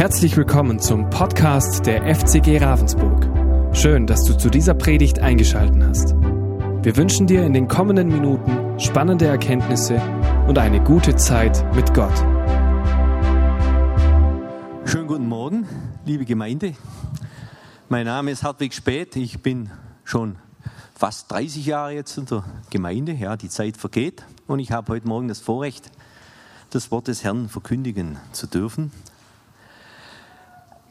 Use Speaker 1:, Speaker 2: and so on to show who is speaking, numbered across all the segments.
Speaker 1: Herzlich willkommen zum Podcast der FCG Ravensburg. Schön, dass du zu dieser Predigt eingeschaltet hast. Wir wünschen dir in den kommenden Minuten spannende Erkenntnisse und eine gute Zeit mit Gott.
Speaker 2: Schönen guten Morgen, liebe Gemeinde. Mein Name ist Hartwig Späth. Ich bin schon fast 30 Jahre jetzt in der Gemeinde. Ja, die Zeit vergeht. Und ich habe heute Morgen das Vorrecht, das Wort des Herrn verkündigen zu dürfen.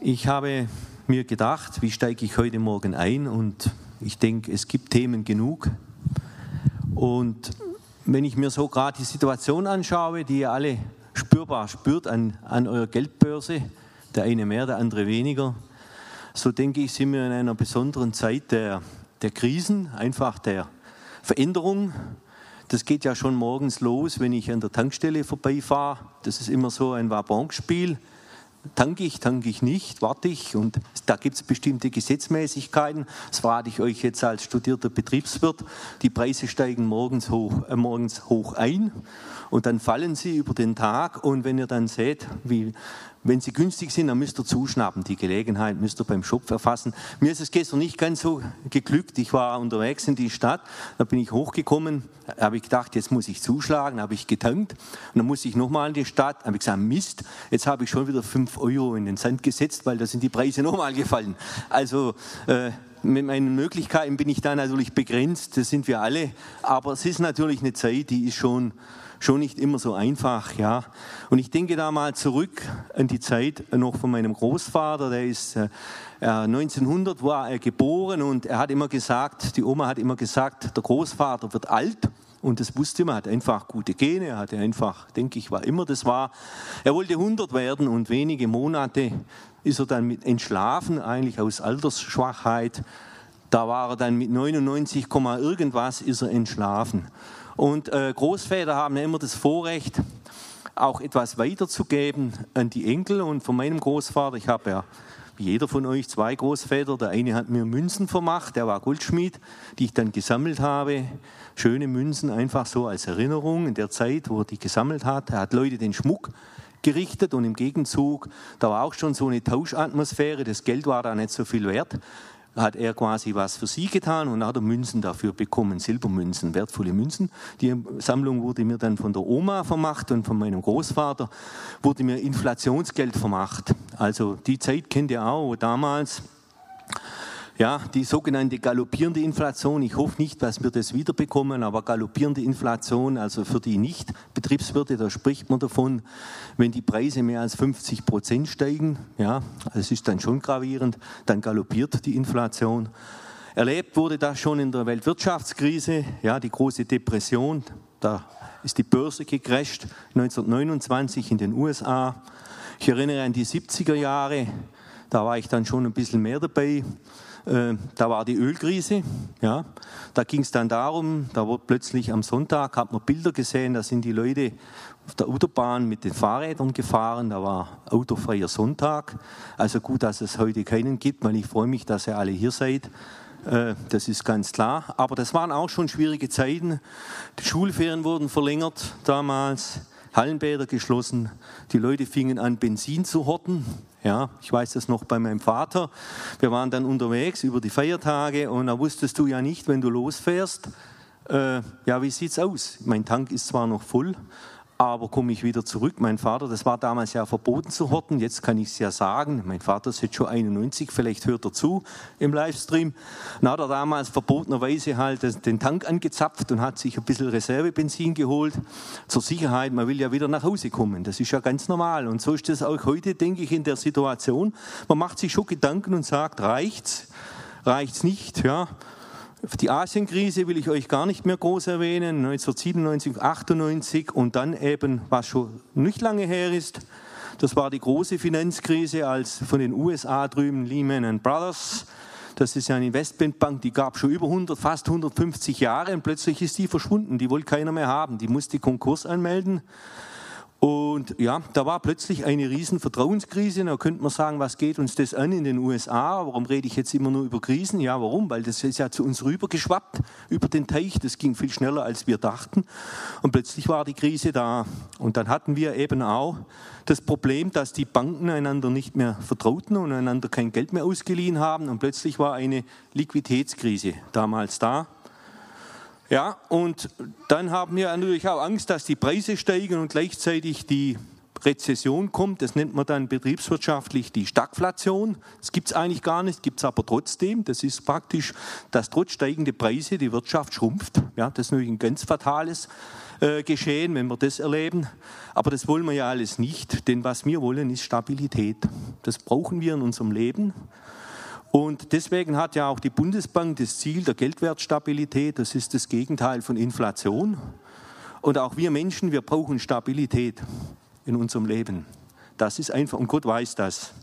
Speaker 2: Ich habe mir gedacht, wie steige ich heute Morgen ein? Und ich denke, es gibt Themen genug. Und wenn ich mir so gerade die Situation anschaue, die ihr alle spürbar spürt an, an eurer Geldbörse, der eine mehr, der andere weniger, so denke ich, sind wir in einer besonderen Zeit der, der Krisen, einfach der Veränderung. Das geht ja schon morgens los, wenn ich an der Tankstelle vorbeifahre. Das ist immer so ein Wabonspiel tanke ich, tanke ich nicht, warte ich und da gibt es bestimmte Gesetzmäßigkeiten. Das verrate ich euch jetzt als studierter Betriebswirt. Die Preise steigen morgens hoch, äh, morgens hoch ein und dann fallen sie über den Tag und wenn ihr dann seht, wie, wenn sie günstig sind, dann müsst ihr zuschnappen. Die Gelegenheit müsst ihr beim Schopf erfassen. Mir ist es gestern nicht ganz so geglückt. Ich war unterwegs in die Stadt, da bin ich hochgekommen, habe ich gedacht, jetzt muss ich zuschlagen, habe ich getankt. Und dann muss ich nochmal in die Stadt, habe ich gesagt, Mist, jetzt habe ich schon wieder 5 Euro in den Sand gesetzt, weil da sind die Preise nochmal gefallen. Also äh, mit meinen Möglichkeiten bin ich da natürlich begrenzt, das sind wir alle. Aber es ist natürlich eine Zeit, die ist schon schon nicht immer so einfach, ja. Und ich denke da mal zurück an die Zeit noch von meinem Großvater, der ist äh, 1900 war er geboren und er hat immer gesagt, die Oma hat immer gesagt, der Großvater wird alt. Und das wusste man, hat einfach gute Gene, hatte einfach, denke ich, war immer das war. Er wollte 100 werden und wenige Monate ist er dann mit entschlafen, eigentlich aus Altersschwachheit. Da war er dann mit 99, irgendwas ist er entschlafen. Und äh, Großväter haben ja immer das Vorrecht, auch etwas weiterzugeben an die Enkel. Und von meinem Großvater, ich habe ja wie jeder von euch zwei Großväter. Der eine hat mir Münzen vermacht, der war Goldschmied, die ich dann gesammelt habe. Schöne Münzen, einfach so als Erinnerung in der Zeit, wo er die gesammelt hat. Er hat Leute den Schmuck gerichtet und im Gegenzug, da war auch schon so eine Tauschatmosphäre, das Geld war da nicht so viel wert hat er quasi was für sie getan und hat er Münzen dafür bekommen, Silbermünzen, wertvolle Münzen. Die Sammlung wurde mir dann von der Oma vermacht und von meinem Großvater wurde mir Inflationsgeld vermacht. Also die Zeit kennt ihr auch, wo damals ja, die sogenannte galoppierende Inflation, ich hoffe nicht, dass wir das wiederbekommen, aber galoppierende Inflation, also für die Nicht-Betriebswirte, da spricht man davon, wenn die Preise mehr als 50 Prozent steigen, ja, das ist dann schon gravierend, dann galoppiert die Inflation. Erlebt wurde das schon in der Weltwirtschaftskrise, ja, die große Depression, da ist die Börse gecrasht, 1929 in den USA. Ich erinnere an die 70er Jahre, da war ich dann schon ein bisschen mehr dabei. Äh, da war die Ölkrise. Ja. Da ging es dann darum, da wurde plötzlich am Sonntag, hat man Bilder gesehen, da sind die Leute auf der Autobahn mit den Fahrrädern gefahren. Da war autofreier Sonntag. Also gut, dass es heute keinen gibt, weil ich freue mich, dass ihr alle hier seid. Äh, das ist ganz klar. Aber das waren auch schon schwierige Zeiten. Die Schulferien wurden verlängert damals. Hallenbäder geschlossen. Die Leute fingen an, Benzin zu horten. Ja, ich weiß das noch bei meinem Vater. Wir waren dann unterwegs über die Feiertage und da wusstest du ja nicht, wenn du losfährst, äh, ja, wie sieht's aus? Mein Tank ist zwar noch voll, aber komme ich wieder zurück. Mein Vater, das war damals ja verboten zu horten, jetzt kann ich es ja sagen. Mein Vater ist jetzt schon 91, vielleicht hört er zu im Livestream. Dann hat er damals verbotenerweise halt den Tank angezapft und hat sich ein bisschen Reservebenzin geholt. Zur Sicherheit, man will ja wieder nach Hause kommen. Das ist ja ganz normal. Und so ist das auch heute, denke ich, in der Situation. Man macht sich schon Gedanken und sagt, reicht's? Reicht's nicht? Ja. Die Asienkrise will ich euch gar nicht mehr groß erwähnen, 1997, 98 und dann eben, was schon nicht lange her ist, das war die große Finanzkrise, als von den USA drüben Lehman Brothers, das ist ja eine Investmentbank, die gab schon über 100, fast 150 Jahre und plötzlich ist die verschwunden, die wollte keiner mehr haben, die musste Konkurs anmelden Und ja, da war plötzlich eine riesen Vertrauenskrise. Da könnte man sagen, was geht uns das an in den USA? Warum rede ich jetzt immer nur über Krisen? Ja, warum? Weil das ist ja zu uns rübergeschwappt über den Teich. Das ging viel schneller, als wir dachten. Und plötzlich war die Krise da. Und dann hatten wir eben auch das Problem, dass die Banken einander nicht mehr vertrauten und einander kein Geld mehr ausgeliehen haben. Und plötzlich war eine Liquiditätskrise damals da. Ja, und dann haben wir natürlich auch Angst, dass die Preise steigen und gleichzeitig die Rezession kommt. Das nennt man dann betriebswirtschaftlich die Stagflation. Das gibt es eigentlich gar nicht, gibt es aber trotzdem. Das ist praktisch, dass trotz steigender Preise die Wirtschaft schrumpft. Ja, das ist natürlich ein ganz fatales äh, Geschehen, wenn wir das erleben. Aber das wollen wir ja alles nicht, denn was wir wollen, ist Stabilität. Das brauchen wir in unserem Leben. Und deswegen hat ja auch die Bundesbank das Ziel der Geldwertstabilität. Das ist das Gegenteil von Inflation. Und auch wir Menschen, wir brauchen Stabilität in unserem Leben. Das ist einfach, und Gott weiß das.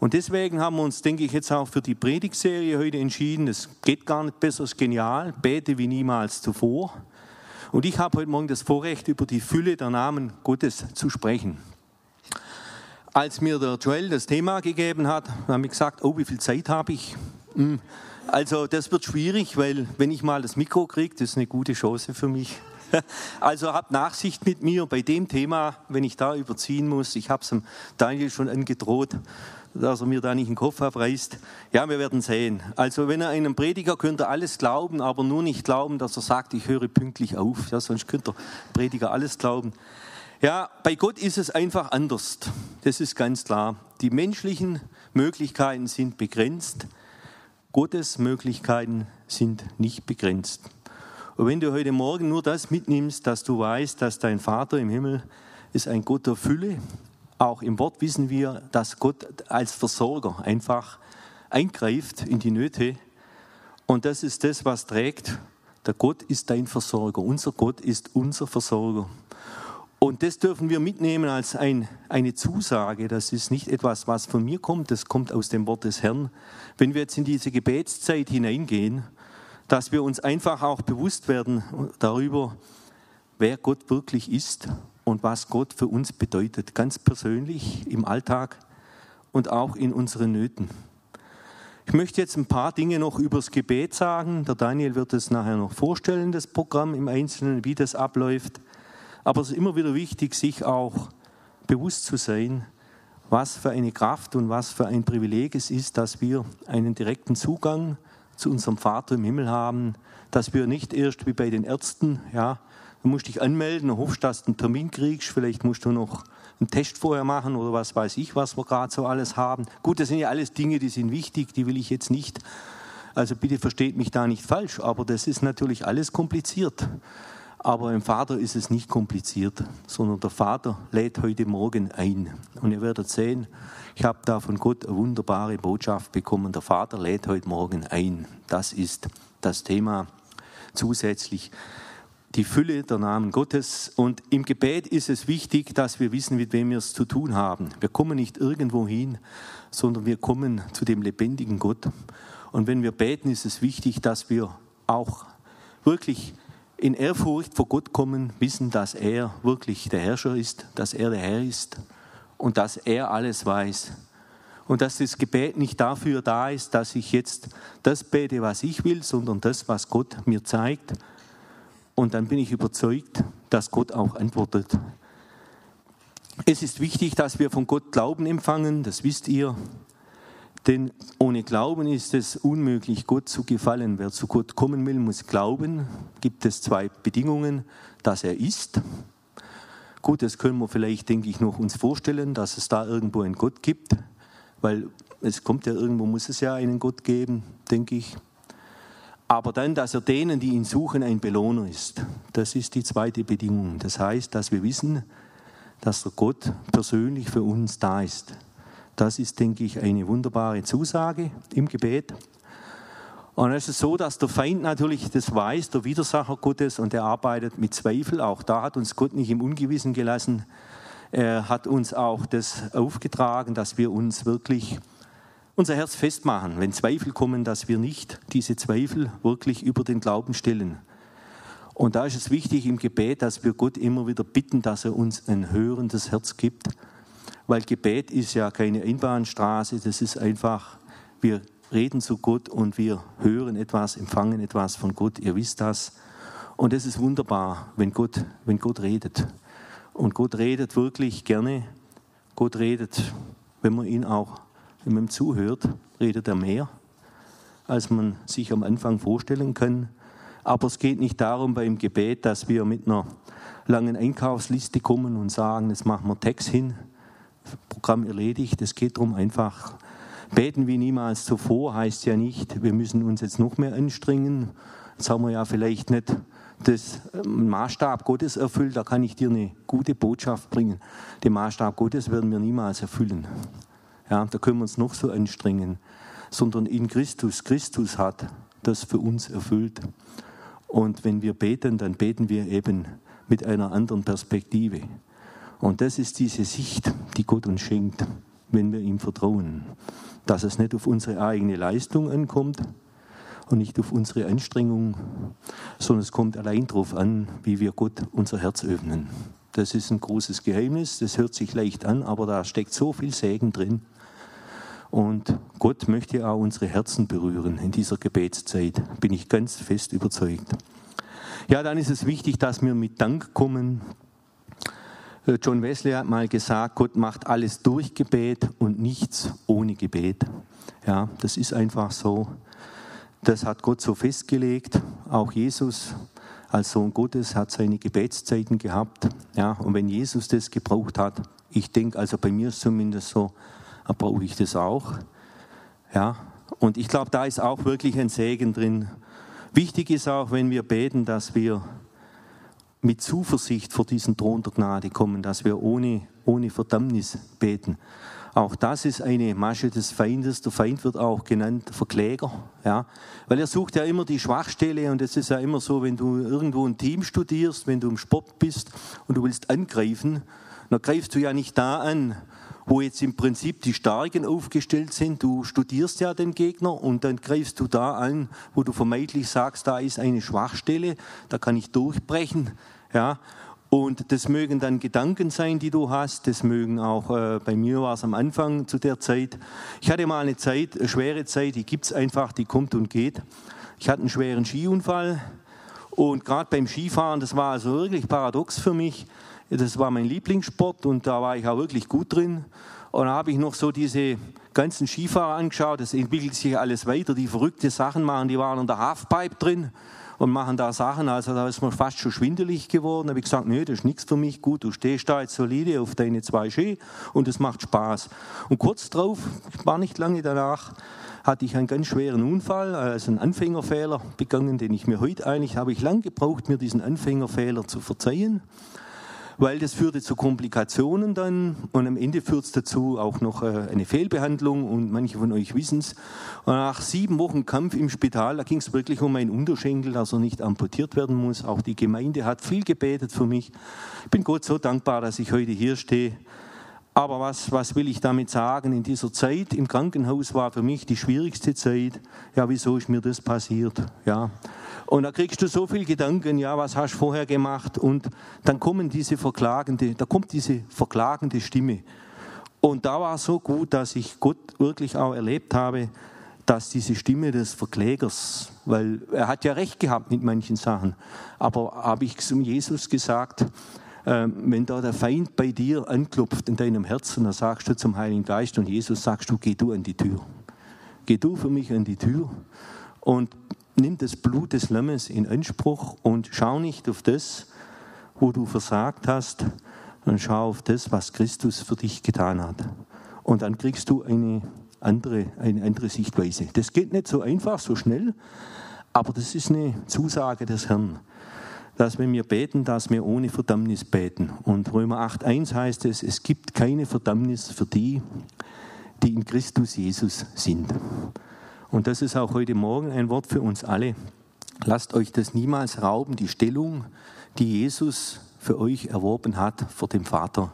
Speaker 2: Und deswegen haben wir uns, denke ich, jetzt auch für die Predigtserie heute entschieden. Es geht gar nicht besser, es ist genial. Bete wie niemals zuvor. Und ich habe heute Morgen das Vorrecht, über die Fülle der Namen Gottes zu sprechen als mir der Joel das Thema gegeben hat, habe ich gesagt, oh, wie viel Zeit habe ich? Hm. Also das wird schwierig, weil wenn ich mal das Mikro kriege, das ist eine gute Chance für mich. Also habt Nachsicht mit mir bei dem Thema, wenn ich da überziehen muss. Ich habe es Daniel schon angedroht, dass er mir da nicht den Kopf abreißt. Ja, wir werden sehen. Also wenn er einem Prediger könnt ihr alles glauben, aber nur nicht glauben, dass er sagt, ich höre pünktlich auf. Ja, sonst könnt ihr Prediger alles glauben. Ja, bei Gott ist es einfach anders. Das ist ganz klar. Die menschlichen Möglichkeiten sind begrenzt. Gottes Möglichkeiten sind nicht begrenzt. Und wenn du heute Morgen nur das mitnimmst, dass du weißt, dass dein Vater im Himmel ist ein Gott der Fülle, auch im Wort wissen wir, dass Gott als Versorger einfach eingreift in die Nöte. Und das ist das, was trägt. Der Gott ist dein Versorger. Unser Gott ist unser Versorger. Und das dürfen wir mitnehmen als ein, eine Zusage. Das ist nicht etwas, was von mir kommt, das kommt aus dem Wort des Herrn. Wenn wir jetzt in diese Gebetszeit hineingehen, dass wir uns einfach auch bewusst werden darüber, wer Gott wirklich ist und was Gott für uns bedeutet, ganz persönlich im Alltag und auch in unseren Nöten. Ich möchte jetzt ein paar Dinge noch übers Gebet sagen. Der Daniel wird es nachher noch vorstellen, das Programm im Einzelnen, wie das abläuft. Aber es ist immer wieder wichtig, sich auch bewusst zu sein, was für eine Kraft und was für ein Privileg es ist, dass wir einen direkten Zugang zu unserem Vater im Himmel haben, dass wir nicht erst wie bei den Ärzten, ja, du musst dich anmelden, dann hoffst, dass du einen Termin kriegst, vielleicht musst du noch einen Test vorher machen oder was weiß ich, was wir gerade so alles haben. Gut, das sind ja alles Dinge, die sind wichtig, die will ich jetzt nicht, also bitte versteht mich da nicht falsch, aber das ist natürlich alles kompliziert. Aber im Vater ist es nicht kompliziert, sondern der Vater lädt heute Morgen ein. Und ihr werdet sehen, ich habe da von Gott eine wunderbare Botschaft bekommen. Der Vater lädt heute Morgen ein. Das ist das Thema zusätzlich. Die Fülle der Namen Gottes. Und im Gebet ist es wichtig, dass wir wissen, mit wem wir es zu tun haben. Wir kommen nicht irgendwo hin, sondern wir kommen zu dem lebendigen Gott. Und wenn wir beten, ist es wichtig, dass wir auch wirklich in Ehrfurcht vor Gott kommen, wissen, dass er wirklich der Herrscher ist, dass er der Herr ist und dass er alles weiß. Und dass das Gebet nicht dafür da ist, dass ich jetzt das bete, was ich will, sondern das, was Gott mir zeigt. Und dann bin ich überzeugt, dass Gott auch antwortet. Es ist wichtig, dass wir von Gott Glauben empfangen, das wisst ihr. Denn ohne Glauben ist es unmöglich, Gott zu gefallen. Wer zu Gott kommen will, muss glauben. Gibt es zwei Bedingungen, dass er ist. Gut, das können wir vielleicht, denke ich, noch uns vorstellen, dass es da irgendwo einen Gott gibt, weil es kommt ja irgendwo, muss es ja einen Gott geben, denke ich. Aber dann, dass er denen, die ihn suchen, ein Belohner ist. Das ist die zweite Bedingung. Das heißt, dass wir wissen, dass der Gott persönlich für uns da ist. Das ist, denke ich, eine wunderbare Zusage im Gebet. Und es ist so, dass der Feind natürlich das weiß, der Widersacher Gottes, und er arbeitet mit Zweifel. Auch da hat uns Gott nicht im Ungewissen gelassen. Er hat uns auch das aufgetragen, dass wir uns wirklich unser Herz festmachen, wenn Zweifel kommen, dass wir nicht diese Zweifel wirklich über den Glauben stellen. Und da ist es wichtig im Gebet, dass wir Gott immer wieder bitten, dass er uns ein hörendes Herz gibt. Weil Gebet ist ja keine Einbahnstraße, das ist einfach, wir reden zu Gott und wir hören etwas, empfangen etwas von Gott. Ihr wisst das. Und es ist wunderbar, wenn Gott, wenn Gott redet. Und Gott redet wirklich gerne. Gott redet, wenn man ihn auch, wenn man ihm zuhört, redet er mehr, als man sich am Anfang vorstellen kann. Aber es geht nicht darum beim Gebet, dass wir mit einer langen Einkaufsliste kommen und sagen, jetzt machen wir Text hin, Programm erledigt. Es geht darum einfach, beten wie niemals zuvor heißt ja nicht, wir müssen uns jetzt noch mehr anstrengen. Jetzt haben wir ja vielleicht nicht das ähm, Maßstab Gottes erfüllt, da kann ich dir eine gute Botschaft bringen. Den Maßstab Gottes werden wir niemals erfüllen. Ja, da können wir uns noch so anstrengen, sondern in Christus, Christus hat das für uns erfüllt. Und wenn wir beten, dann beten wir eben mit einer anderen Perspektive. Und das ist diese Sicht, die Gott uns schenkt, wenn wir ihm vertrauen. Dass es nicht auf unsere eigene Leistung ankommt und nicht auf unsere Anstrengung, sondern es kommt allein darauf an, wie wir Gott unser Herz öffnen. Das ist ein großes Geheimnis, das hört sich leicht an, aber da steckt so viel Segen drin. Und Gott möchte auch unsere Herzen berühren in dieser Gebetszeit, bin ich ganz fest überzeugt. Ja, dann ist es wichtig, dass wir mit Dank kommen. Äh, John Wesley hat mal gesagt, Gott macht alles durch Gebet und nichts ohne Gebet. Ja, das ist einfach so. Das hat Gott so festgelegt. Auch Jesus als Sohn Gottes hat seine Gebetszeiten gehabt. Ja, und wenn Jesus das gebraucht hat, ich denke, also bei mir zumindest so, brauche ich das auch. Ja, und ich glaube, da ist auch wirklich ein Segen drin. Wichtig ist auch, wenn wir beten, dass wir mit Zuversicht vor diesen Thron der Gnade kommen, dass wir ohne, ohne Verdammnis beten. Auch das ist eine Masche des Feindes. Der Feind wird auch genannt Verkläger, ja, weil er sucht ja immer die Schwachstelle und es ist ja immer so, wenn du irgendwo ein Team studierst, wenn du im Sport bist und du willst angreifen, dann greifst du ja nicht da an, wo jetzt im Prinzip die Starken aufgestellt sind. Du studierst ja den Gegner und dann greifst du da an, wo du vermeintlich sagst, da ist eine Schwachstelle, da kann ich durchbrechen. Ja, und das mögen dann Gedanken sein, die du hast. Das mögen auch, äh, bei mir war es am Anfang zu der Zeit. Ich hatte mal eine Zeit, eine schwere Zeit, die gibt es einfach, die kommt und geht. Ich hatte einen schweren Skiunfall und gerade beim Skifahren, das war also wirklich paradox für mich. Das war mein Lieblingssport und da war ich auch wirklich gut drin. Und da habe ich noch so diese ganzen Skifahrer angeschaut. Das entwickelt sich alles weiter. Die verrückte Sachen machen, die waren in der Halfpipe drin und machen da Sachen. Also da ist mir fast schon schwindelig geworden. Da habe ich gesagt, nee, das ist nichts für mich. Gut, du stehst da jetzt solide auf deine zwei Ski und es macht Spaß. Und kurz drauf, war nicht lange danach, hatte ich einen ganz schweren Unfall, also einen Anfängerfehler begangen, den ich mir heute eigentlich habe ich lang gebraucht, mir diesen Anfängerfehler zu verzeihen weil das führte zu Komplikationen dann und am Ende führt es dazu auch noch äh, eine Fehlbehandlung und manche von euch wissen es. Nach sieben Wochen Kampf im Spital, da ging es wirklich um einen Unterschenkel, dass er nicht amputiert werden muss. Auch die Gemeinde hat viel gebetet für mich. Ich bin Gott so dankbar, dass ich heute hier stehe. Aber was, was will ich damit sagen? In dieser Zeit im Krankenhaus war für mich die schwierigste Zeit. Ja, wieso ist mir das passiert? Ja, und da kriegst du so viel Gedanken, ja, was hast du vorher gemacht? Und dann kommen diese verklagende, da kommt diese verklagende Stimme. Und da war es so gut, dass ich Gott wirklich auch erlebt habe, dass diese Stimme des Verklägers, weil er hat ja recht gehabt mit manchen Sachen, aber habe ich zum Jesus gesagt, wenn da der Feind bei dir anklopft in deinem Herzen, dann sagst du zum Heiligen Geist und Jesus sagst du, geh du an die Tür. Geh du für mich an die Tür. Und nimm das Blut des Lammes in Anspruch und schau nicht auf das, wo du versagt hast, sondern schau auf das, was Christus für dich getan hat. Und dann kriegst du eine andere, eine andere Sichtweise. Das geht nicht so einfach, so schnell, aber das ist eine Zusage des Herrn, dass wenn wir beten, dass wir ohne Verdammnis beten. Und Römer 8.1 heißt es, es gibt keine Verdammnis für die, die in Christus Jesus sind. Und das ist auch heute Morgen ein Wort für uns alle. Lasst euch das niemals rauben, die Stellung, die Jesus für euch erworben hat vor dem Vater.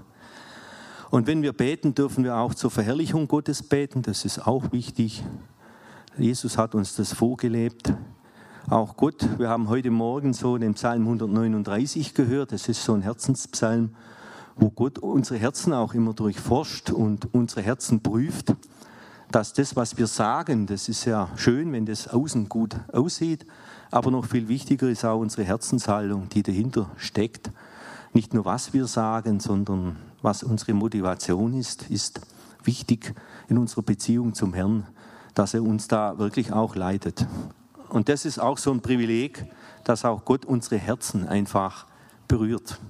Speaker 2: Und wenn wir beten, dürfen wir auch zur Verherrlichung Gottes beten. Das ist auch wichtig. Jesus hat uns das vorgelebt. Auch Gott. Wir haben heute Morgen so den Psalm 139 gehört. Das ist so ein Herzenspsalm, wo Gott unsere Herzen auch immer durchforscht und unsere Herzen prüft. Dass das, was wir sagen, das ist ja schön, wenn das außen gut aussieht, aber noch viel wichtiger ist auch unsere Herzenshaltung, die dahinter steckt. Nicht nur, was wir sagen, sondern was unsere Motivation ist, ist wichtig in unserer Beziehung zum Herrn, dass er uns da wirklich auch leitet. Und das ist auch so ein Privileg, dass auch Gott unsere Herzen einfach berührt.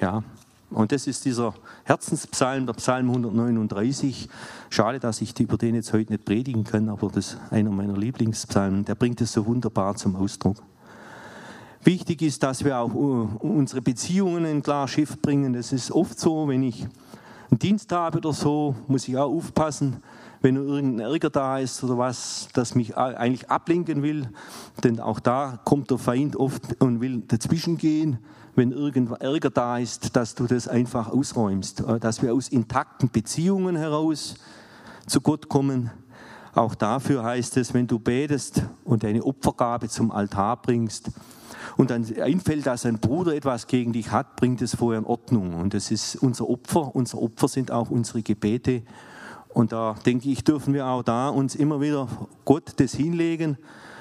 Speaker 2: Ja, und das ist dieser Herzenspsalm, der Psalm 139. Schade, dass ich über den jetzt heute nicht predigen kann, aber das ist einer meiner Lieblingspsalmen. Der bringt es so wunderbar zum Ausdruck. Wichtig ist, dass wir auch unsere Beziehungen in klar Schiff bringen. Das ist oft so, wenn ich einen Dienst habe oder so, muss ich auch aufpassen, wenn irgendein Ärger da ist oder was, das mich eigentlich ablenken will. Denn auch da kommt der Feind oft und will dazwischen gehen, wenn irgendein Ärger da ist, dass du das einfach ausräumst. Äh, dass wir aus intakten Beziehungen heraus zu Gott kommen. Auch dafür heißt es, wenn du betest und deine Opfergabe zum Altar bringst, und dann einfällt, dass ein Bruder etwas gegen dich hat, bringt es vorher in Ordnung. Und das ist unser Opfer. Unser Opfer sind auch unsere Gebete. Und da denke ich, dürfen wir auch da uns immer wieder Gott das hinlegen,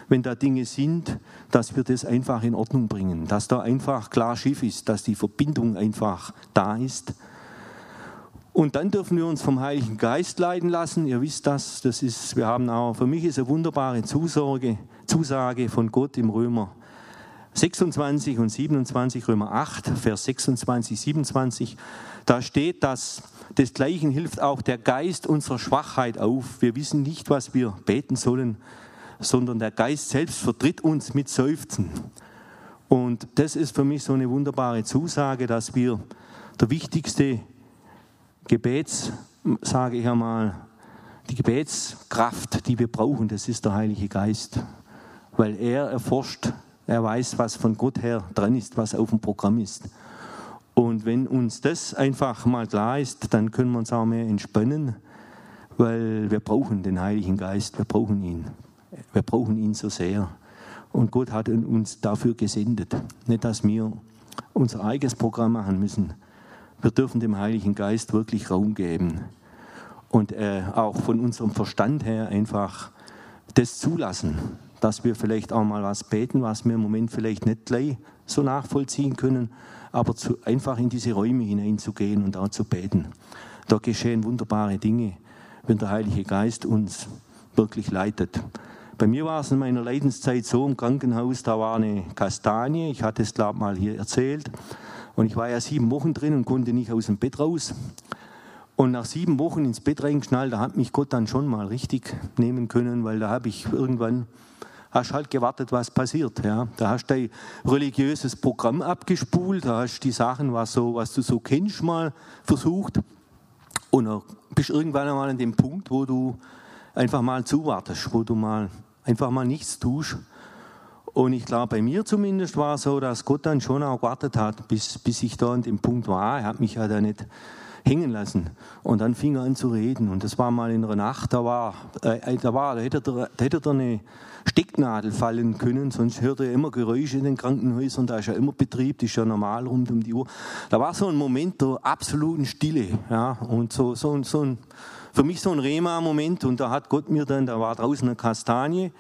Speaker 2: wenn da Dinge sind, dass wir das einfach in Ordnung bringen, dass da einfach klar Schiff ist, dass die Verbindung einfach da ist. Und dann dürfen wir uns vom Heiligen Geist leiten lassen. Ihr wisst das, das ist, wir haben auch, für mich ist eine wunderbare Zusage, Zusage von Gott im Römer 26 und 27, Römer 8, Vers 26, 27. Da steht, dass desgleichen hilft auch der Geist unserer Schwachheit auf. Wir wissen nicht, was wir beten sollen, sondern der Geist selbst vertritt uns mit Seufzen. Und das ist für mich so eine wunderbare Zusage, dass wir der wichtigste Gebets, sage ich einmal, die Gebetskraft, die wir brauchen, das ist der Heilige Geist. Weil er erforscht, er weiß, was von Gott her dran ist, was auf dem Programm ist. Und wenn uns das einfach mal klar ist, dann können wir uns auch mehr entspannen, weil wir brauchen den Heiligen Geist, wir brauchen ihn. Wir brauchen ihn so sehr. Und Gott hat uns dafür gesendet. Nicht, dass wir unser eigenes Programm machen müssen. Wir dürfen dem Heiligen Geist wirklich Raum geben. Und äh, auch von unserem Verstand her einfach das zulassen, dass wir vielleicht auch mal was beten, was wir im Moment vielleicht nicht gleich so nachvollziehen können, aber zu, einfach in diese Räume hineinzugehen und auch zu beten. Da geschehen wunderbare Dinge, wenn der Heilige Geist uns wirklich leitet. Bei mir war es in meiner Leidenszeit so im Krankenhaus, da war eine Kastanie, ich hatte es glaube mal hier erzählt, und ich war ja sieben Wochen drin und konnte nicht aus dem Bett raus. Und nach sieben Wochen ins Bett reingeschnallt, da hat mich Gott dann schon mal richtig nehmen können, weil da habe ich irgendwann hast halt gewartet, was passiert. Ja. Da hast du dein religiöses Programm abgespult, da hast du die Sachen, was, so, was du so kennst, mal versucht. Und dann bist irgendwann einmal an dem Punkt, wo du einfach mal zuwartest, wo du mal einfach mal nichts tust. Und ich glaube, bei mir zumindest war es so, dass Gott dann schon auch gewartet hat, bis, bis ich da an dem Punkt war. Er hat mich ja da nicht hängen lassen. Und dann fing er an zu reden. Und das war mal in der Nacht, da war, äh, da war, da hätte er, da hätte er eine Stecknadel fallen können, sonst hörte er immer Geräusche in den Krankenhäusern, da ist ja immer Betrieb, das ist ja normal rund um die Uhr. Da war so ein Moment der absoluten Stille, ja, und so, so, so ein, für mich so ein Rema-Moment und da hat Gott mir dann, da war draußen eine Kastanie,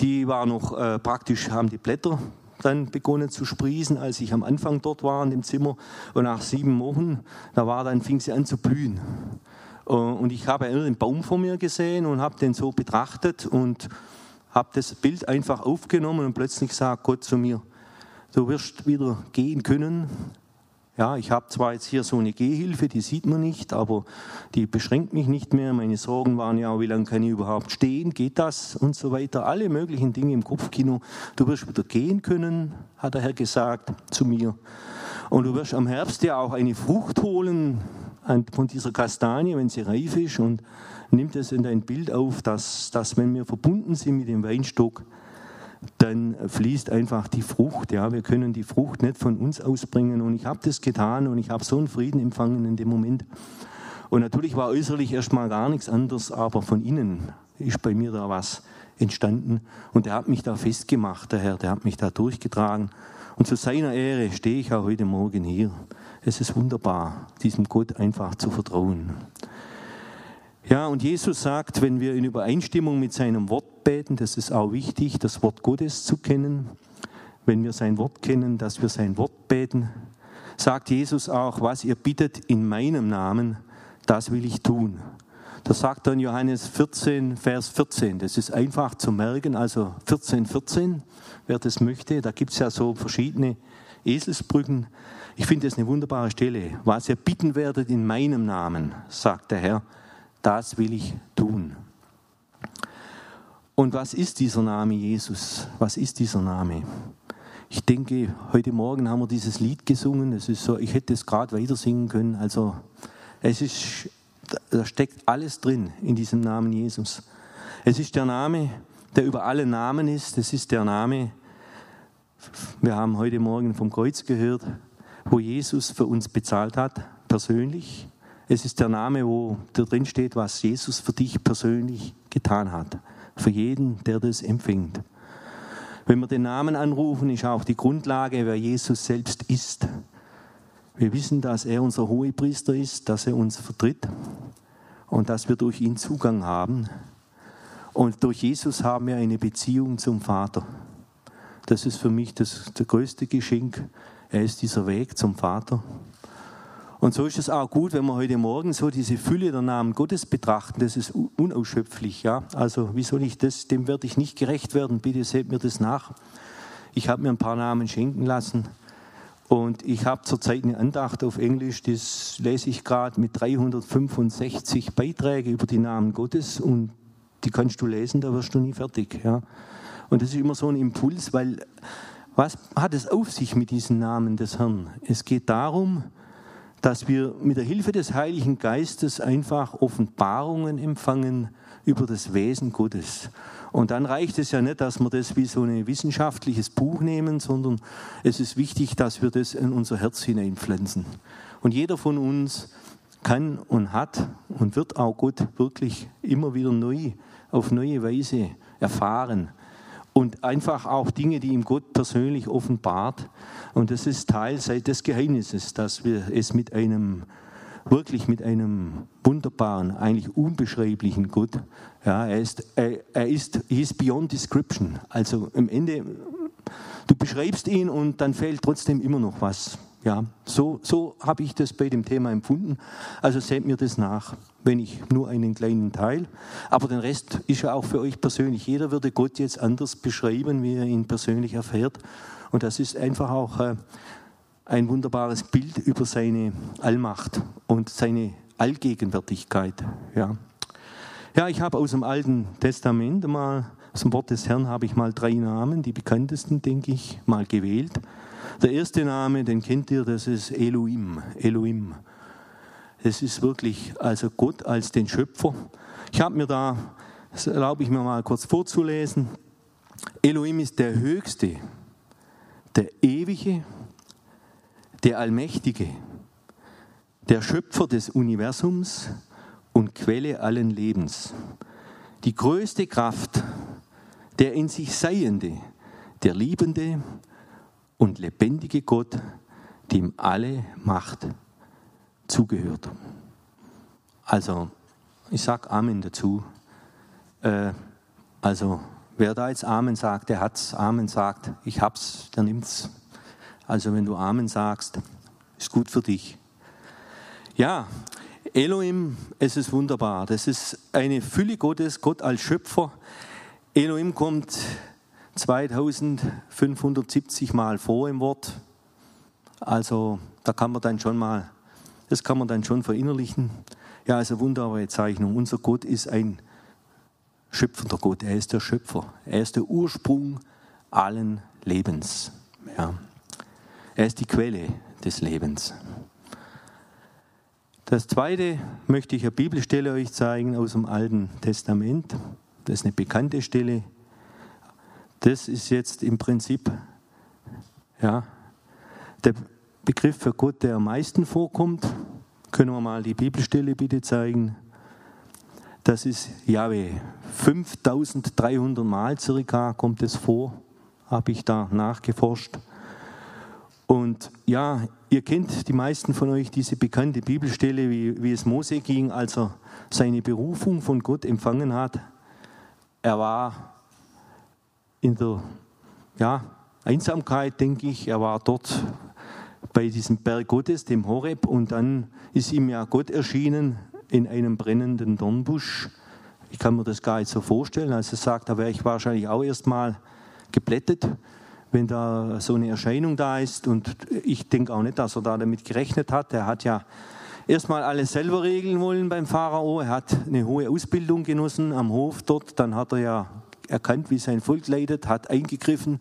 Speaker 2: die war noch äh, praktisch, haben die Blätter dann begonnen zu sprießen, als ich am Anfang dort war in dem Zimmer. Und nach sieben Wochen, da war dann, fing sie an zu blühen. Äh, und ich habe einen Baum vor mir gesehen und habe den so betrachtet und habe das Bild einfach aufgenommen und plötzlich sagt Gott zu mir, du wirst wieder gehen können. Ja, ich habe zwar jetzt hier so eine Gehhilfe, die sieht man nicht, aber die beschränkt mich nicht mehr. Meine Sorgen waren ja, wie lange kann ich überhaupt stehen, geht das und so weiter. Alle möglichen Dinge im Kopfkino. Du wirst wieder gehen können, hat der Herr gesagt zu mir. Und du wirst am Herbst ja auch eine Frucht holen von dieser Kastanie, wenn sie reif ist. Und nimmt es in dein Bild auf, dass, dass wenn wir verbunden sind mit dem Weinstock, dann fließt einfach die Frucht. Ja, wir können die Frucht nicht von uns ausbringen. Und ich habe das getan und ich habe so einen Frieden empfangen in dem Moment. Und natürlich war äußerlich erstmal gar nichts anderes, aber von innen ist bei mir da was entstanden und er hat mich da festgemacht, der Herr, der hat mich da durchgetragen. Und zu seiner Ehre stehe ich auch heute Morgen hier. Es ist wunderbar, diesem Gott einfach zu vertrauen. Ja, und Jesus sagt, wenn wir in Übereinstimmung mit seinem Wort beten, das ist auch wichtig, das Wort Gottes zu kennen, wenn wir sein Wort kennen, dass wir sein Wort beten, sagt Jesus auch, was ihr bittet in meinem Namen, das will ich tun. Das sagt dann Johannes 14, Vers 14. Das ist einfach zu merken, also 14, 14, wer das möchte. Da gibt es ja so verschiedene Eselsbrücken. Ich finde das eine wunderbare Stelle. Was ihr bitten werdet in meinem Namen, sagt der Herr, das will ich tun. Und was ist dieser Name Jesus? Was ist dieser Name? Ich denke, heute Morgen haben wir dieses Lied gesungen. Es ist so, ich hätte es gerade weiter singen können. Also es ist, da steckt alles drin in diesem Namen Jesus. Es ist der Name, der über alle Namen ist. Es ist der Name, wir haben heute Morgen vom Kreuz gehört, wo Jesus für uns bezahlt hat, persönlich. Es ist der Name, wo da drin steht, was Jesus für dich persönlich getan hat. Für jeden, der das empfängt. Wenn wir den Namen anrufen, ist auch die Grundlage, wer Jesus selbst ist. Wir wissen, dass er unser Hohepriester ist, dass er uns vertritt und dass wir durch ihn Zugang haben. Und durch Jesus haben wir eine Beziehung zum Vater. Das ist für mich das, das größte Geschenk. Er ist dieser Weg zum Vater. Und so ist es auch gut, wenn wir heute Morgen so diese Fülle der Namen Gottes betrachten. Das ist unausschöpflich. Ja? Also wie soll ich das? Dem werde ich nicht gerecht werden. Bitte seht mir das nach. Ich habe mir ein paar Namen schenken lassen. Und ich habe zurzeit eine Andacht auf Englisch, das lese ich gerade mit 365 Beiträgen über die Namen Gottes und die kannst du lesen, da wirst du nie fertig. Ja. Und das ist immer so ein Impuls, weil was hat es auf sich mit diesen Namen des Herrn? Es geht darum, dass wir mit der Hilfe des Heiligen Geistes einfach Offenbarungen empfangen über das Wesen Gottes. Und dann reicht es ja nicht, dass wir das wie so ein wissenschaftliches Buch nehmen, sondern es ist wichtig, dass wir das in unser Herz hineinpflanzen. Und jeder von uns kann und hat und wird auch Gott wirklich immer wieder neu, auf neue Weise erfahren und einfach auch Dinge, die ihm Gott persönlich offenbart. Und das ist Teil des Geheimnisses, dass wir es mit einem wirklich mit einem wunderbaren, eigentlich unbeschreiblichen Gott. Ja, er ist, er, er ist, he is beyond description. Also am Ende, du beschreibst ihn und dann fehlt trotzdem immer noch was. Ja, so, so habe ich das bei dem Thema empfunden. Also seht mir das nach, wenn ich nur einen kleinen Teil. Aber den Rest ist ja auch für euch persönlich. Jeder würde Gott jetzt anders beschreiben, wie er ihn persönlich erfährt. Und das ist einfach auch äh, ein wunderbares Bild über seine Allmacht und seine Allgegenwärtigkeit. Ja, ja ich habe aus dem Alten Testament mal, aus dem Wort des Herrn habe ich mal drei Namen, die bekanntesten, denke ich, mal gewählt. Der erste Name, den kennt ihr, das ist Elohim. Elohim. Es ist wirklich also Gott als den Schöpfer. Ich habe mir da, das erlaube ich mir mal kurz vorzulesen. Elohim ist der Höchste, der Ewige, der Allmächtige, der Schöpfer des Universums und Quelle allen Lebens. Die größte Kraft, der in sich Seiende, der Liebende, und lebendige Gott, dem alle Macht zugehört. Also, ich sage Amen dazu. Äh, also, wer da jetzt Amen sagt, der hat's. Amen sagt, ich hab's, der nimmt's. Also, wenn du Amen sagst, ist gut für dich. Ja, Elohim, es ist wunderbar. Das ist eine Fülle Gottes, Gott als Schöpfer. Elohim kommt 2570 Mal vor im Wort. Also da kann man dann schon mal, das kann man dann schon verinnerlichen. Ja, also wunderbare Zeichnung. Unser Gott ist ein schöpfender Gott. Er ist der Schöpfer. Er ist der Ursprung allen Lebens. Ja. Er ist die Quelle des Lebens. Das zweite möchte ich eine Bibelstelle euch zeigen aus dem Alten Testament. Das ist eine bekannte Stelle. Das ist jetzt im Prinzip ja, der Begriff für Gott, der am meisten vorkommt. Können wir mal die Bibelstelle bitte zeigen? Das ist Jahwe. 5300 Mal circa kommt es vor, habe ich da nachgeforscht. Und ja, ihr kennt die meisten von euch diese bekannte Bibelstelle, wie, wie es Mose ging, als er seine Berufung von Gott empfangen hat. Er war in der ja, Einsamkeit, denke ich. Er war dort bei diesem Berg Gottes, dem Horeb, und dann ist ihm ja Gott erschienen in einem brennenden Dornbusch. Ich kann mir das gar nicht so vorstellen. Als er sagt, da wäre ich wahrscheinlich auch erstmal geblättet wenn da so eine Erscheinung da ist. Und ich denke auch nicht, dass er da damit gerechnet hat. Er hat ja erstmal alles selber regeln wollen beim Pharao. Er hat eine hohe Ausbildung genossen am Hof dort. Dann hat er ja erkannt, wie sein Volk leidet, hat eingegriffen.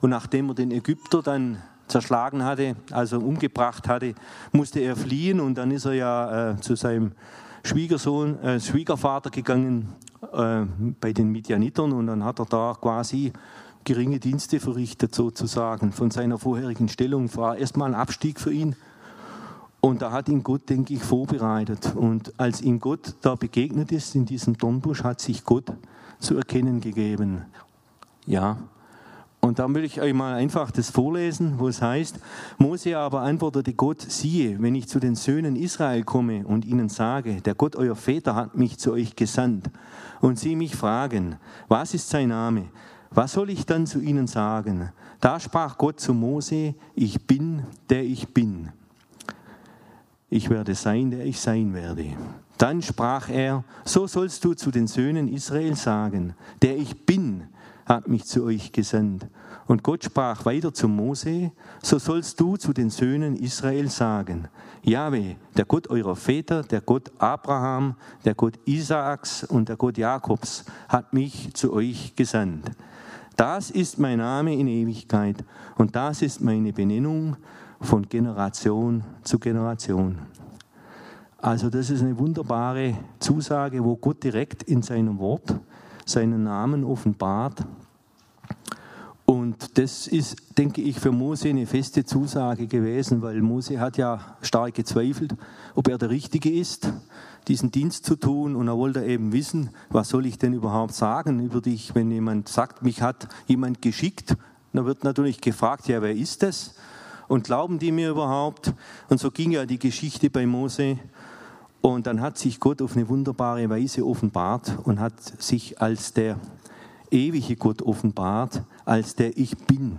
Speaker 2: Und nachdem er den Ägypter dann zerschlagen hatte, also umgebracht hatte, musste er fliehen. Und dann ist er ja äh, zu seinem Schwiegersohn, äh, Schwiegervater gegangen äh, bei den Midianitern. Und dann hat er da quasi geringe Dienste verrichtet, sozusagen, von seiner vorherigen Stellung. War erstmal ein Abstieg für ihn. Und da hat ihn Gott, denke ich, vorbereitet. Und als ihm Gott da begegnet ist, in diesem Dornbusch, hat sich Gott zu erkennen gegeben. Ja. Und da will ich euch mal einfach das vorlesen, wo es heißt, Mose aber antwortete Gott, siehe, wenn ich zu den Söhnen Israel komme und ihnen sage, der Gott euer Väter hat mich zu euch gesandt, und sie mich fragen, was ist sein Name? Was soll ich dann zu ihnen sagen? Da sprach Gott zu Mose, ich bin, der ich bin. Ich werde sein, der ich sein werde. Dann sprach er, so sollst du zu den Söhnen Israel sagen, der ich bin, hat mich zu euch gesandt. Und Gott sprach weiter zu Mose, so sollst du zu den Söhnen Israel sagen, Jahwe, der Gott eurer Väter, der Gott Abraham, der Gott Isaaks und der Gott Jakobs, hat mich zu euch gesandt. Das ist mein Name in Ewigkeit und das ist meine Benennung von Generation zu Generation. Also das ist eine wunderbare Zusage, wo Gott direkt in seinem Wort seinen Namen offenbart. Und das ist, denke ich, für Mose eine feste Zusage gewesen, weil Mose hat ja stark gezweifelt, ob er der Richtige ist diesen Dienst zu tun und er wollte eben wissen, was soll ich denn überhaupt sagen über dich, wenn jemand sagt, mich hat jemand geschickt. Dann wird natürlich gefragt, ja, wer ist das? Und glauben die mir überhaupt? Und so ging ja die Geschichte bei Mose. Und dann hat sich Gott auf eine wunderbare Weise offenbart und hat sich als der ewige Gott offenbart, als der Ich bin.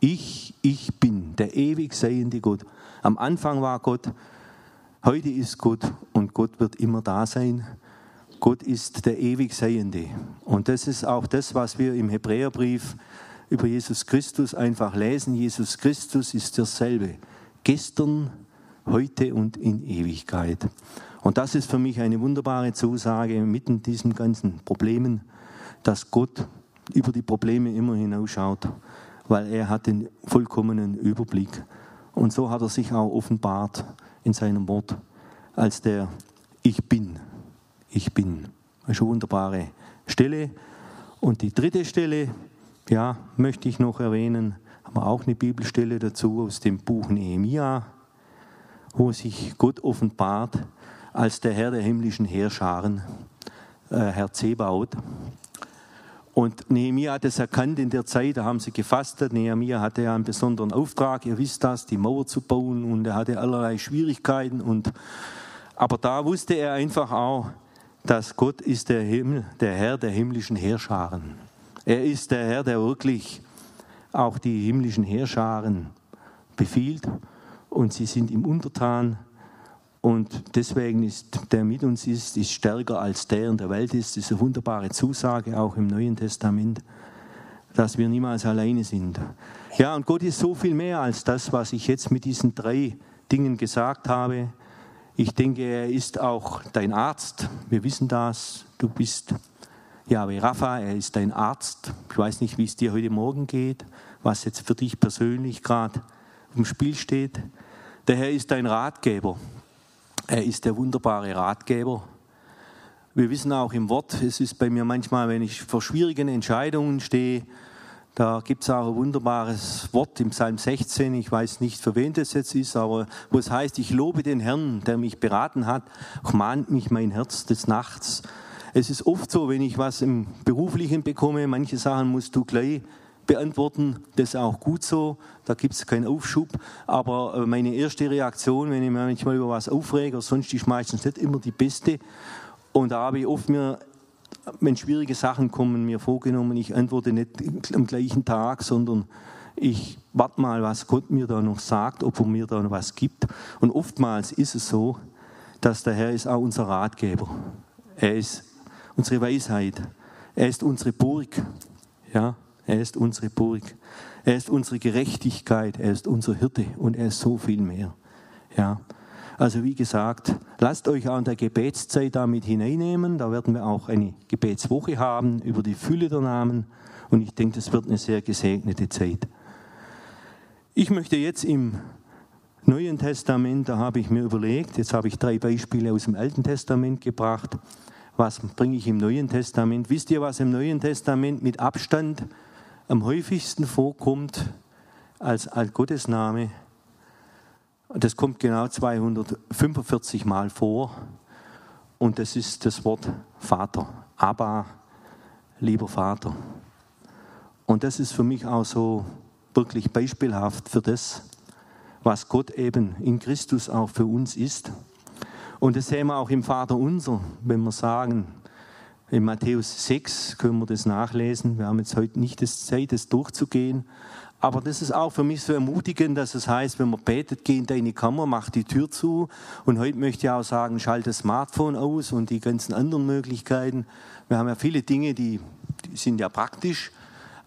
Speaker 2: Ich, ich bin, der ewig seiende Gott. Am Anfang war Gott, Heute ist Gott und Gott wird immer da sein. Gott ist der ewig Seiende. Und das ist auch das, was wir im Hebräerbrief über Jesus Christus einfach lesen. Jesus Christus ist derselbe. Gestern, heute und in Ewigkeit. Und das ist für mich eine wunderbare Zusage mitten diesen ganzen Problemen, dass Gott über die Probleme immer hinausschaut, weil er hat den vollkommenen Überblick. Und so hat er sich auch offenbart in seinem Wort als der Ich bin. Ich bin. Eine schon wunderbare Stelle. Und die dritte Stelle, ja, möchte ich noch erwähnen, haben wir auch eine Bibelstelle dazu aus dem Buch Nehemia, wo sich Gott offenbart als der Herr der himmlischen Heerscharen, äh, Herr Zebaut. Und Nehemiah hat es erkannt in der Zeit, da haben sie gefastet. Nehemiah hatte ja einen besonderen Auftrag, ihr wisst das, die Mauer zu bauen und er hatte allerlei Schwierigkeiten. Und, aber da wusste er einfach auch, dass Gott ist der, Himmel, der Herr der himmlischen Heerscharen. Er ist der Herr, der wirklich auch die himmlischen Heerscharen befiehlt und sie sind ihm untertan und deswegen ist der mit uns ist, ist stärker als der in der Welt ist. Das ist eine wunderbare Zusage auch im Neuen Testament, dass wir niemals alleine sind. Ja, und Gott ist so viel mehr als das, was ich jetzt mit diesen drei Dingen gesagt habe. Ich denke, er ist auch dein Arzt. Wir wissen das. Du bist Yahweh Rapha, er ist dein Arzt. Ich weiß nicht, wie es dir heute Morgen geht, was jetzt für dich persönlich gerade im Spiel steht. Der Herr ist dein Ratgeber. Er ist der wunderbare Ratgeber. Wir wissen auch im Wort, es ist bei mir manchmal, wenn ich vor schwierigen Entscheidungen stehe, da gibt es auch ein wunderbares Wort im Psalm 16, ich weiß nicht, für wen das jetzt ist, aber wo es heißt, ich lobe den Herrn, der mich beraten hat, mahnt mich mein Herz des Nachts. Es ist oft so, wenn ich was im Beruflichen bekomme, manche Sachen musst du gleich beantworten. Das ist auch gut so, da gibt es keinen Aufschub. Aber äh, meine erste Reaktion, wenn ich mir manchmal über was aufrege, sonst ist meistens nicht immer die beste. Und da habe ich oft mir, wenn schwierige Sachen kommen, mir vorgenommen, ich antworte nicht am gleichen Tag, sondern ich warte mal, was Gott mir da noch sagt, ob er mir da noch was gibt. Und oftmals ist es so, dass der Herr ist auch unser Ratgeber. Er ist unsere Weisheit. Er ist unsere Burg. Ja, er ist unsere Burg. Er ist unsere Gerechtigkeit. Er ist unser Hirte und er ist so viel mehr. Ja. Also wie gesagt, lasst euch auch in der Gebetszeit damit hineinnehmen. Da werden wir auch eine Gebetswoche haben über die Fülle der Namen. Und ich denke, das wird eine sehr gesegnete Zeit. Ich möchte jetzt im Neuen Testament, da habe ich mir überlegt, jetzt habe ich drei Beispiele aus dem Alten Testament gebracht. Was bringe ich im Neuen Testament? Wisst ihr, was im Neuen Testament mit Abstand am häufigsten vorkommt als Gottesname? Das kommt genau 245 Mal vor und das ist das Wort Vater. Abba, lieber Vater. Und das ist für mich auch so wirklich beispielhaft für das, was Gott eben in Christus auch für uns ist. Und das sehen wir auch im Vater unser, wenn wir sagen, in Matthäus 6 können wir das nachlesen. Wir haben jetzt heute nicht das Zeit, das durchzugehen. Aber das ist auch für mich so ermutigend, dass es heißt, wenn man betet, geh in deine Kammer, mach die Tür zu. Und heute möchte ich auch sagen, schalte das Smartphone aus und die ganzen anderen Möglichkeiten. Wir haben ja viele Dinge, die, die sind ja praktisch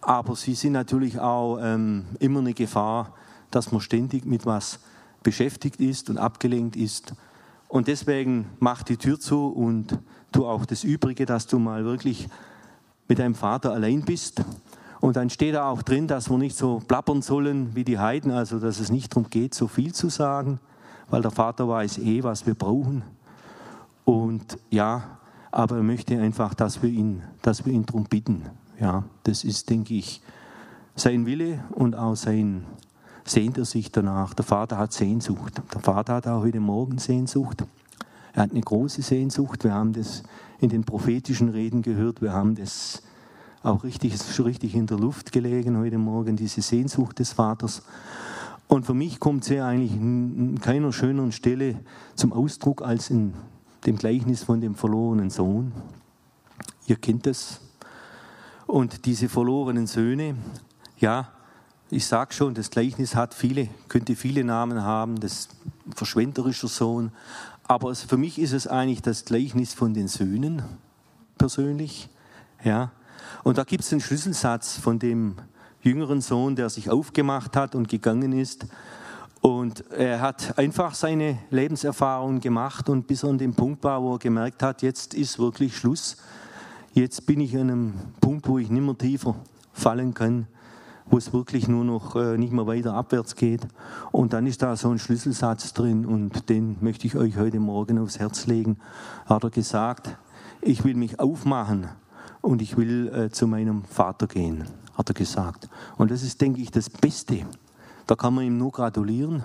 Speaker 2: aber sie sind natürlich auch ähm, immer eine Gefahr, dass man ständig mit was beschäftigt ist und abgelenkt ist. Und deswegen mach die Tür zu und tu auch das Übrige, dass du mal wirklich mit deinem Vater allein bist. Und dann steht da auch drin, dass wir nicht so plappern sollen wie die Heiden, also dass es nicht darum geht, so viel zu sagen, weil der Vater weiß eh, was wir brauchen. Und ja, aber er möchte einfach, dass wir ihn, dass wir ihn darum bitten. Ja, das ist, denke ich, sein Wille und auch sein sehnt er sich danach. Der Vater hat Sehnsucht. Der Vater hat auch heute Morgen Sehnsucht. Er hat eine große Sehnsucht. Wir haben das in den prophetischen Reden gehört. Wir haben das auch richtig, schon richtig in der Luft gelegen heute Morgen, diese Sehnsucht des Vaters. Und für mich kommt sie eigentlich in keiner schöneren Stelle zum Ausdruck als in dem Gleichnis von dem verlorenen Sohn. Ihr kennt das. Und diese verlorenen Söhne, ja, ich sage schon, das Gleichnis hat viele, könnte viele Namen haben, das verschwenderischer Sohn. Aber für mich ist es eigentlich das Gleichnis von den Söhnen persönlich. Ja. Und da gibt es einen Schlüsselsatz von dem jüngeren Sohn, der sich aufgemacht hat und gegangen ist. Und er hat einfach seine Lebenserfahrung gemacht und bis er an dem Punkt war, wo er gemerkt hat, jetzt ist wirklich Schluss Jetzt bin ich an einem Punkt, wo ich nicht mehr tiefer fallen kann, wo es wirklich nur noch äh, nicht mehr weiter abwärts geht. Und dann ist da so ein Schlüsselsatz drin und den möchte ich euch heute Morgen aufs Herz legen. Hat er gesagt, ich will mich aufmachen und ich will äh, zu meinem Vater gehen, hat er gesagt. Und das ist, denke ich, das Beste. Da kann man ihm nur gratulieren.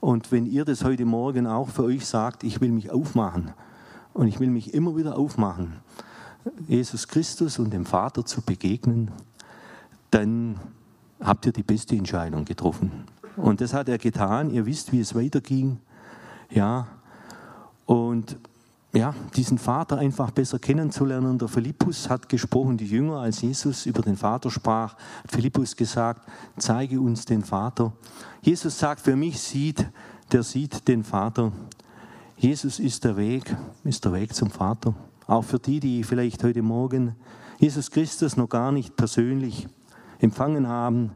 Speaker 2: Und wenn ihr das heute Morgen auch für euch sagt, ich will mich aufmachen und ich will mich immer wieder aufmachen, Jesus Christus und dem Vater zu begegnen, dann habt ihr die beste Entscheidung getroffen. Und das hat er getan. Ihr wisst, wie es weiterging. Ja. Und ja, diesen Vater einfach besser kennenzulernen. Der Philippus hat gesprochen, die Jünger, als Jesus über den Vater sprach, hat Philippus gesagt, zeige uns den Vater. Jesus sagt, für mich sieht, der sieht den Vater. Jesus ist der Weg, ist der Weg zum Vater. Auch für die, die vielleicht heute Morgen Jesus Christus noch gar nicht persönlich empfangen haben,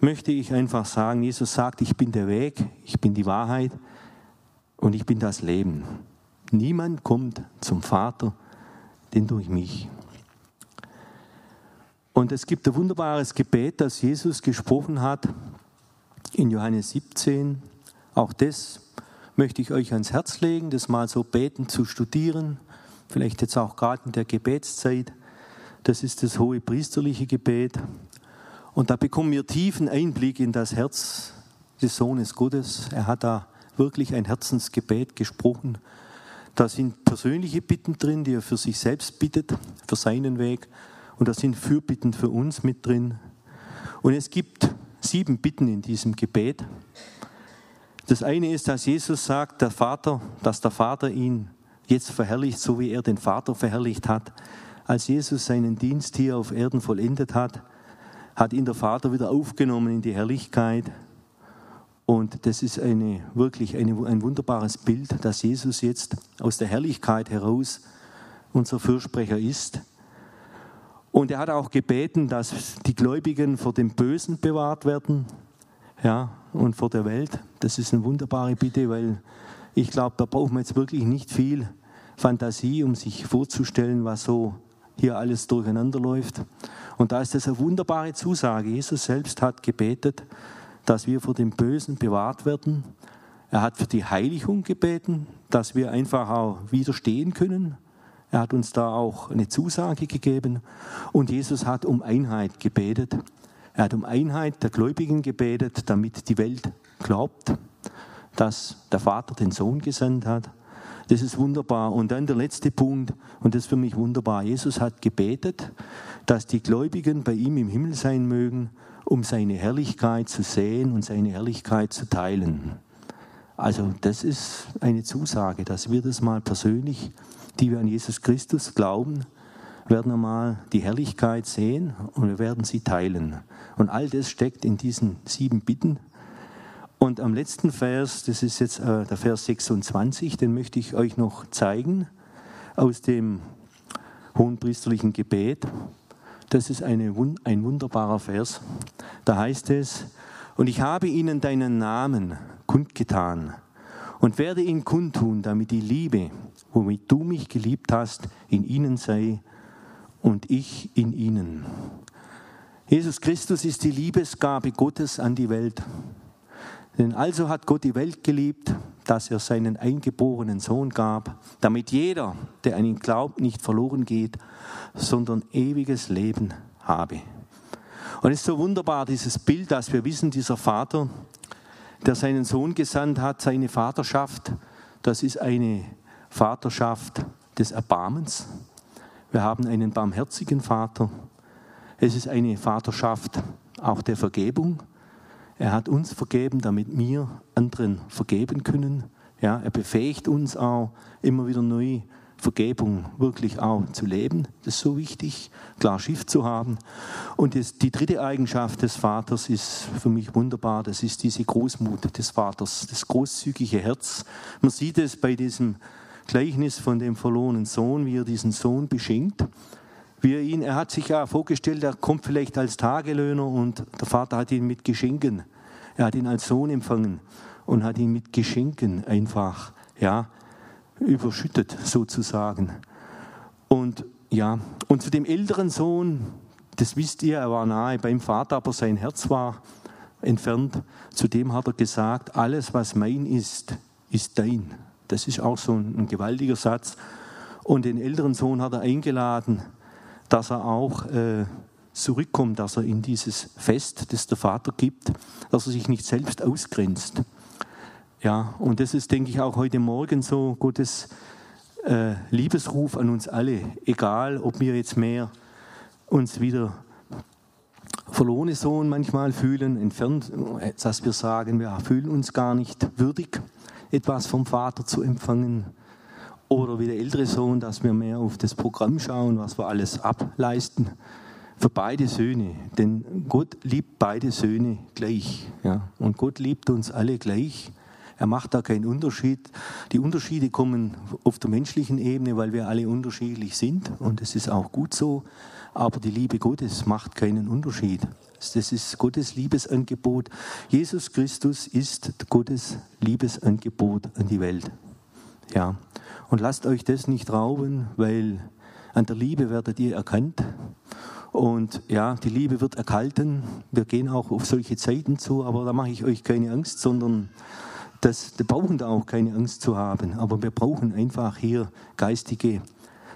Speaker 2: möchte ich einfach sagen, Jesus sagt, ich bin der Weg, ich bin die Wahrheit und ich bin das Leben. Niemand kommt zum Vater, denn durch mich. Und es gibt ein wunderbares Gebet, das Jesus gesprochen hat in Johannes 17. Auch das möchte ich euch ans Herz legen, das mal so beten zu studieren vielleicht jetzt auch gerade in der Gebetszeit. Das ist das hohe priesterliche Gebet. Und da bekommen wir tiefen Einblick in das Herz des Sohnes Gottes. Er hat da wirklich ein Herzensgebet gesprochen. Da sind persönliche Bitten drin, die er für sich selbst bittet, für seinen Weg. Und da sind Fürbitten für uns mit drin. Und es gibt sieben Bitten in diesem Gebet. Das eine ist, dass Jesus sagt, der Vater, dass der Vater ihn jetzt verherrlicht, so wie er den Vater verherrlicht hat. Als Jesus seinen Dienst hier auf Erden vollendet hat, hat ihn der Vater wieder aufgenommen in die Herrlichkeit. Und das ist eine, wirklich eine, ein wunderbares Bild, dass Jesus jetzt aus der Herrlichkeit heraus unser Fürsprecher ist. Und er hat auch gebeten, dass die Gläubigen vor dem Bösen bewahrt werden ja, und vor der Welt. Das ist eine wunderbare Bitte, weil ich glaube, da braucht man jetzt wirklich nicht viel Fantasie, um sich vorzustellen, was so hier alles durcheinander läuft. Und da ist das eine wunderbare Zusage. Jesus selbst hat gebetet, dass wir vor dem Bösen bewahrt werden. Er hat für die Heiligung gebeten, dass wir einfach auch widerstehen können. Er hat uns da auch eine Zusage gegeben. Und Jesus hat um Einheit gebetet. Er hat um Einheit der Gläubigen gebetet, damit die Welt glaubt, dass der Vater den Sohn gesandt hat. Das ist wunderbar. Und dann der letzte Punkt, und das ist für mich wunderbar. Jesus hat gebetet, dass die Gläubigen bei ihm im Himmel sein mögen, um seine Herrlichkeit zu sehen und seine Herrlichkeit zu teilen. Also das ist eine Zusage, dass wir das mal persönlich, die wir an Jesus Christus glauben, werden wir mal die Herrlichkeit sehen und wir werden sie teilen. Und all das steckt in diesen sieben Bitten. Und am letzten Vers, das ist jetzt äh, der Vers 26, den möchte ich euch noch zeigen aus dem hohenpriesterlichen Gebet. Das ist eine, ein wunderbarer Vers. Da heißt es, und ich habe ihnen deinen Namen kundgetan und werde ihn kundtun, damit die Liebe, womit du mich geliebt hast, in ihnen sei und ich in ihnen. Jesus Christus ist die Liebesgabe Gottes an die Welt. Denn also hat Gott die Welt geliebt, dass er seinen eingeborenen Sohn gab, damit jeder, der an ihn glaubt, nicht verloren geht, sondern ewiges Leben habe. Und es ist so wunderbar, dieses Bild, dass wir wissen, dieser Vater, der seinen Sohn gesandt hat, seine Vaterschaft, das ist eine Vaterschaft des Erbarmens. Wir haben einen barmherzigen Vater. Es ist eine Vaterschaft auch der Vergebung. Er hat uns vergeben, damit wir anderen vergeben können. Ja, er befähigt uns auch immer wieder neu, Vergebung wirklich auch zu leben. Das ist so wichtig, klar Schiff zu haben. Und das, die dritte Eigenschaft des Vaters ist für mich wunderbar. Das ist diese Großmut des Vaters, das großzügige Herz. Man sieht es bei diesem Gleichnis von dem verlorenen Sohn, wie er diesen Sohn beschenkt. Wie er, ihn, er hat sich ja vorgestellt, er kommt vielleicht als Tagelöhner und der Vater hat ihn mit Geschenken, er hat ihn als Sohn empfangen und hat ihn mit Geschenken einfach, ja, überschüttet sozusagen. Und ja, und zu dem älteren Sohn, das wisst ihr, er war nahe beim Vater, aber sein Herz war entfernt. Zu dem hat er gesagt, alles was mein ist, ist dein. Das ist auch so ein, ein gewaltiger Satz. Und den älteren Sohn hat er eingeladen, dass er auch äh, zurückkommt, dass er in dieses Fest, das der Vater gibt, dass er sich nicht selbst ausgrenzt. Ja, und das ist, denke ich, auch heute Morgen so Gottes äh, Liebesruf an uns alle, egal ob wir jetzt mehr uns wieder verlorene Sohn manchmal fühlen, entfernt, dass wir sagen, wir fühlen uns gar nicht würdig, etwas vom Vater zu empfangen oder wie der ältere Sohn, dass wir mehr auf das Programm schauen, was wir alles ableisten. Für beide Söhne. Denn Gott liebt beide Söhne gleich. Ja? Und Gott liebt uns alle gleich. Er macht da keinen Unterschied. Die Unterschiede kommen auf der menschlichen Ebene, weil wir alle unterschiedlich sind. Und es ist auch gut so. Aber die Liebe Gottes macht keinen Unterschied. Das ist Gottes Liebesangebot. Jesus Christus ist Gottes Liebesangebot an die Welt. Ja. Und lasst euch das nicht rauben, weil an der Liebe werdet ihr erkannt. Und ja, die Liebe wird erkalten. Wir gehen auch auf solche Zeiten zu, aber da mache ich euch keine Angst, sondern das, wir brauchen da auch keine Angst zu haben. Aber wir brauchen einfach hier geistige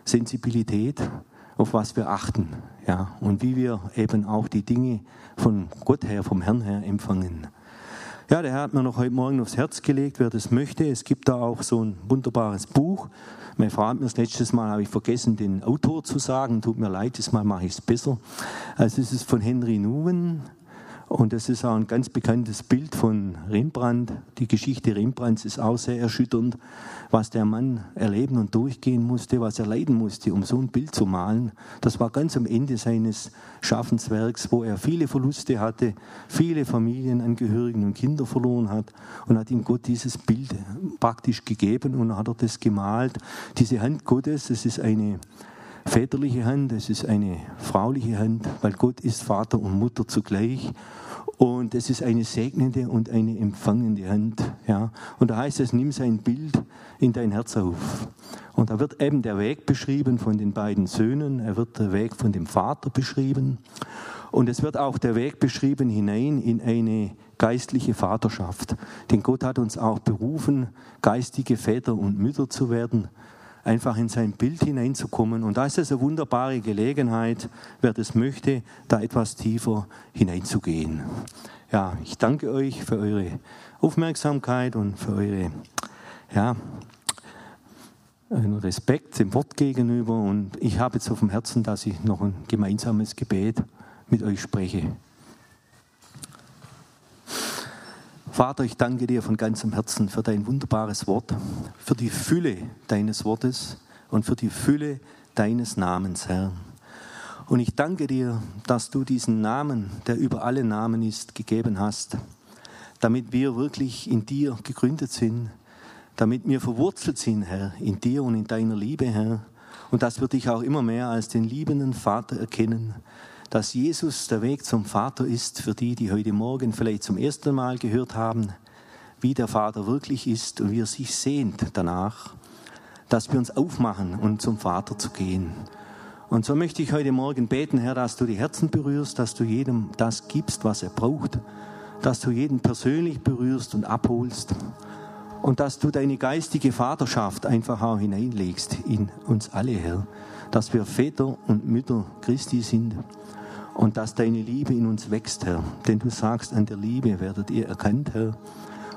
Speaker 2: Sensibilität, auf was wir achten. Ja, und wie wir eben auch die Dinge von Gott her, vom Herrn her empfangen. Ja, der Herr hat mir noch heute Morgen aufs Herz gelegt, wer das möchte. Es gibt da auch so ein wunderbares Buch. Meine Frau hat mir das letztes Mal, habe ich vergessen, den Autor zu sagen. Tut mir leid, diesmal mache ich es besser. Also es ist von Henry Nuwen. Und das ist auch ein ganz bekanntes Bild von Rembrandt. Die Geschichte Rembrandts ist auch sehr erschütternd, was der Mann erleben und durchgehen musste, was er leiden musste, um so ein Bild zu malen. Das war ganz am Ende seines Schaffenswerks, wo er viele Verluste hatte, viele Familienangehörigen und Kinder verloren hat und hat ihm Gott dieses Bild praktisch gegeben und hat er das gemalt. Diese Hand Gottes, das ist eine väterliche Hand, es ist eine frauliche Hand, weil Gott ist Vater und Mutter zugleich. Und es ist eine segnende und eine empfangende Hand. Ja. Und da heißt es, nimm sein Bild in dein Herz auf. Und da wird eben der Weg beschrieben von den beiden Söhnen, er wird der Weg von dem Vater beschrieben. Und es wird auch der Weg beschrieben hinein in eine geistliche Vaterschaft. Denn Gott hat uns auch berufen, geistige Väter und Mütter zu werden einfach in sein Bild hineinzukommen. Und da ist es eine wunderbare Gelegenheit, wer das möchte, da etwas tiefer hineinzugehen. Ja, ich danke euch für eure Aufmerksamkeit und für eure, ja, Respekt dem Wort gegenüber. Und ich habe jetzt auf dem Herzen, dass ich noch ein gemeinsames Gebet mit euch spreche. Vater, ich danke dir von ganzem Herzen für dein wunderbares Wort, für die Fülle deines Wortes und für die Fülle deines Namens, Herr. Und ich danke dir, dass du diesen Namen, der über alle Namen ist, gegeben hast, damit wir wirklich in dir gegründet sind, damit wir verwurzelt sind, Herr, in dir und in deiner Liebe, Herr, und dass wir dich auch immer mehr als den liebenden Vater erkennen, dass Jesus der Weg zum Vater ist für die, die heute Morgen vielleicht zum ersten Mal gehört haben, wie der Vater wirklich ist und wie er sich sehnt danach, dass wir uns aufmachen, um zum Vater zu gehen. Und so möchte ich heute Morgen beten, Herr, dass du die Herzen berührst, dass du jedem das gibst, was er braucht, dass du jeden persönlich berührst und abholst und dass du deine geistige Vaterschaft einfach auch hineinlegst in uns alle, Herr, dass wir Väter und Mütter Christi sind und dass deine Liebe in uns wächst, Herr. Denn du sagst, an der Liebe werdet ihr erkannt, Herr.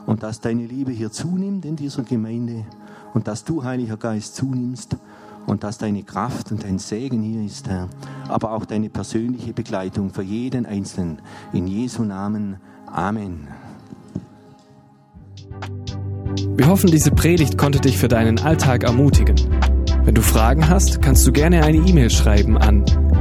Speaker 2: Und dass deine Liebe hier zunimmt in dieser Gemeinde und dass du, Heiliger Geist, zunimmst und dass deine Kraft und dein Segen hier ist, Herr. Aber auch deine persönliche Begleitung für jeden Einzelnen. In Jesu Namen. Amen.
Speaker 1: Wir hoffen, diese Predigt konnte dich für deinen Alltag ermutigen. Wenn du Fragen hast, kannst du gerne eine E-Mail schreiben an